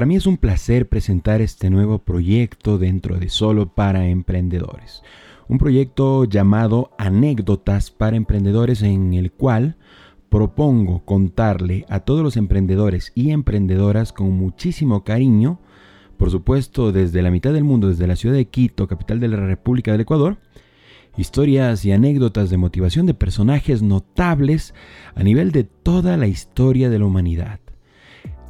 Para mí es un placer presentar este nuevo proyecto dentro de Solo para Emprendedores. Un proyecto llamado Anécdotas para Emprendedores en el cual propongo contarle a todos los emprendedores y emprendedoras con muchísimo cariño, por supuesto desde la mitad del mundo, desde la ciudad de Quito, capital de la República del Ecuador, historias y anécdotas de motivación de personajes notables a nivel de toda la historia de la humanidad.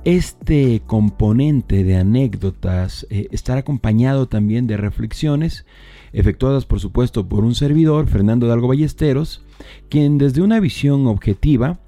Este componente de anécdotas eh, estará acompañado también de reflexiones efectuadas por supuesto por un servidor, Fernando Dalgo Ballesteros, quien desde una visión objetiva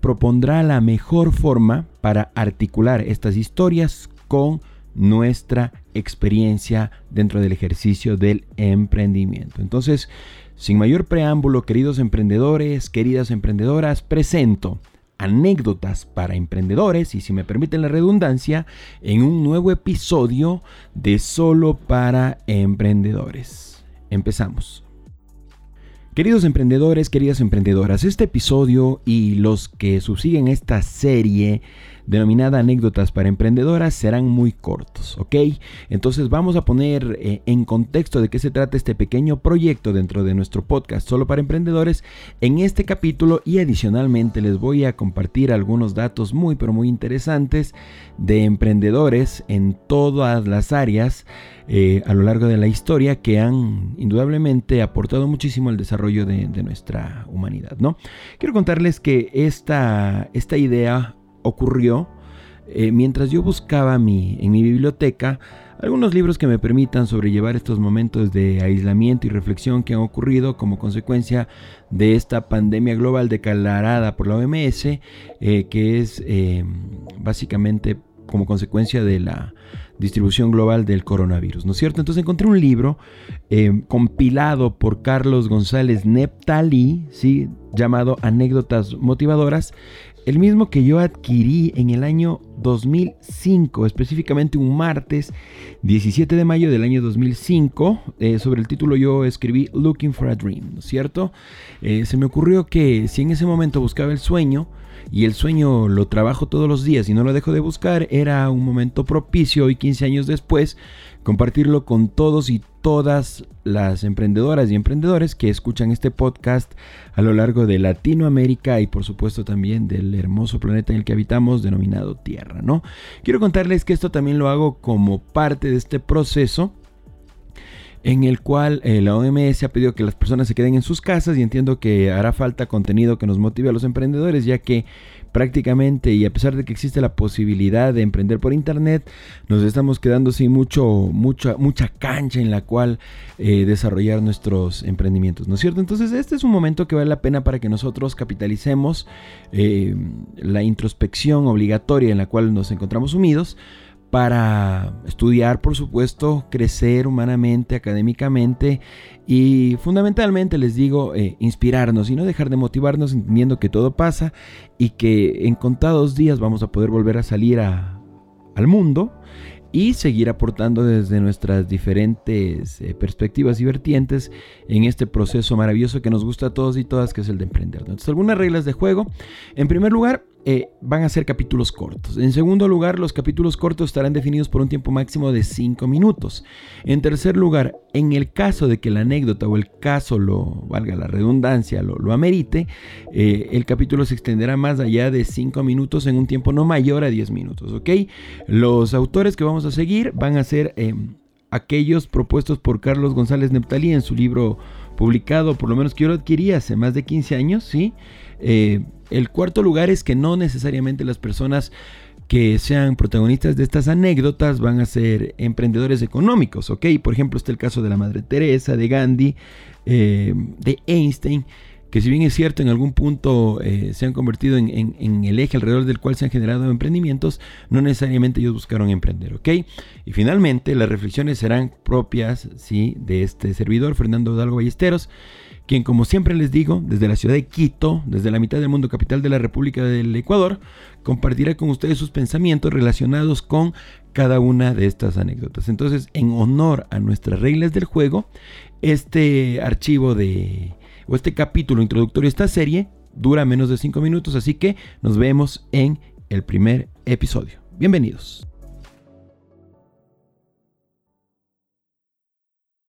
propondrá la mejor forma para articular estas historias con nuestra experiencia dentro del ejercicio del emprendimiento. Entonces, sin mayor preámbulo, queridos emprendedores, queridas emprendedoras, presento anécdotas para emprendedores y si me permiten la redundancia, en un nuevo episodio de Solo para Emprendedores. Empezamos. Queridos emprendedores, queridas emprendedoras, este episodio y los que subsiguen esta serie denominada anécdotas para emprendedoras serán muy cortos, ¿ok? Entonces vamos a poner eh, en contexto de qué se trata este pequeño proyecto dentro de nuestro podcast solo para emprendedores en este capítulo y adicionalmente les voy a compartir algunos datos muy pero muy interesantes de emprendedores en todas las áreas eh, a lo largo de la historia que han indudablemente aportado muchísimo al desarrollo de, nuestra humanidad, ¿no? Quiero contarles que esta, esta idea ocurrió eh, mientras yo buscaba mi, en mi biblioteca algunos libros que me permitan sobrellevar estos momentos de aislamiento y reflexión que han ocurrido como consecuencia de esta pandemia global declarada por la OMS, eh, que es básicamente como consecuencia de la distribución global del coronavirus, ¿no es cierto? Entonces encontré un libro compilado por Carlos González Neptali, ¿sí? llamado Anécdotas Motivadoras, el mismo que yo adquirí en el año 2005, específicamente un martes 17 de mayo del año 2005. Eh, sobre el título yo escribí Looking for a Dream, ¿no es cierto? Eh, se me ocurrió que si en ese momento buscaba el sueño, y el sueño lo trabajo todos los días y no lo dejo de buscar, era un momento propicio y 15 años después compartirlo con todos y todas las emprendedoras y emprendedores que escuchan este podcast a lo largo de Latinoamérica y por supuesto también del hermoso planeta en el que habitamos denominado Tierra, ¿no? Quiero contarles que esto también lo hago como parte de este proceso en el cual eh, la OMS ha pedido que las personas se queden en sus casas y entiendo que hará falta contenido que nos motive a los emprendedores ya que prácticamente y a pesar de que existe la posibilidad de emprender por internet, nos estamos quedando sin mucho, mucha, mucha cancha en la cual eh, desarrollar nuestros emprendimientos, ¿no es cierto? Entonces este es un momento que vale la pena para que nosotros capitalicemos eh, la introspección obligatoria en la cual nos encontramos sumidos para estudiar, por supuesto, crecer humanamente, académicamente y fundamentalmente les digo, eh, inspirarnos y no dejar de motivarnos entendiendo que todo pasa y que en contados días vamos a poder volver a salir al mundo y seguir aportando desde nuestras diferentes eh, perspectivas y vertientes en este proceso maravilloso que nos gusta a todos y todas, que es el de emprender. Entonces, algunas reglas de juego. En primer lugar, eh, van a ser capítulos cortos. En segundo lugar, los capítulos cortos estarán definidos por un tiempo máximo de 5 minutos. En tercer lugar, en el caso de que la anécdota o el caso lo, valga la redundancia, lo, amerite, eh, el capítulo se extenderá más allá de 5 minutos en un tiempo no mayor a 10 minutos, ¿ok? Los autores que vamos a seguir van a ser eh, aquellos propuestos por Carlos González Neptalí en su libro publicado, por lo menos que yo lo adquirí hace más de 15 años, ¿sí? El cuarto lugar es que no necesariamente las personas que sean protagonistas de estas anécdotas van a ser emprendedores económicos, ¿ok? Por ejemplo, está el caso de la Madre Teresa, de Gandhi, eh, de Einstein, que si bien es cierto, en algún punto eh, se han convertido en, el eje alrededor del cual se han generado emprendimientos, no necesariamente ellos buscaron emprender, ¿ok? Y finalmente, las reflexiones serán propias, ¿sí? De este servidor, Fernando Dalgo Ballesteros, quien como siempre les digo, desde la ciudad de Quito, desde la mitad del mundo capital de la República del Ecuador, compartirá con ustedes sus pensamientos relacionados con cada una de estas anécdotas. Entonces, en honor a nuestras reglas del juego, este archivo de, o este capítulo introductorio de esta serie dura menos de 5 minutos, así que nos vemos en el primer episodio. Bienvenidos.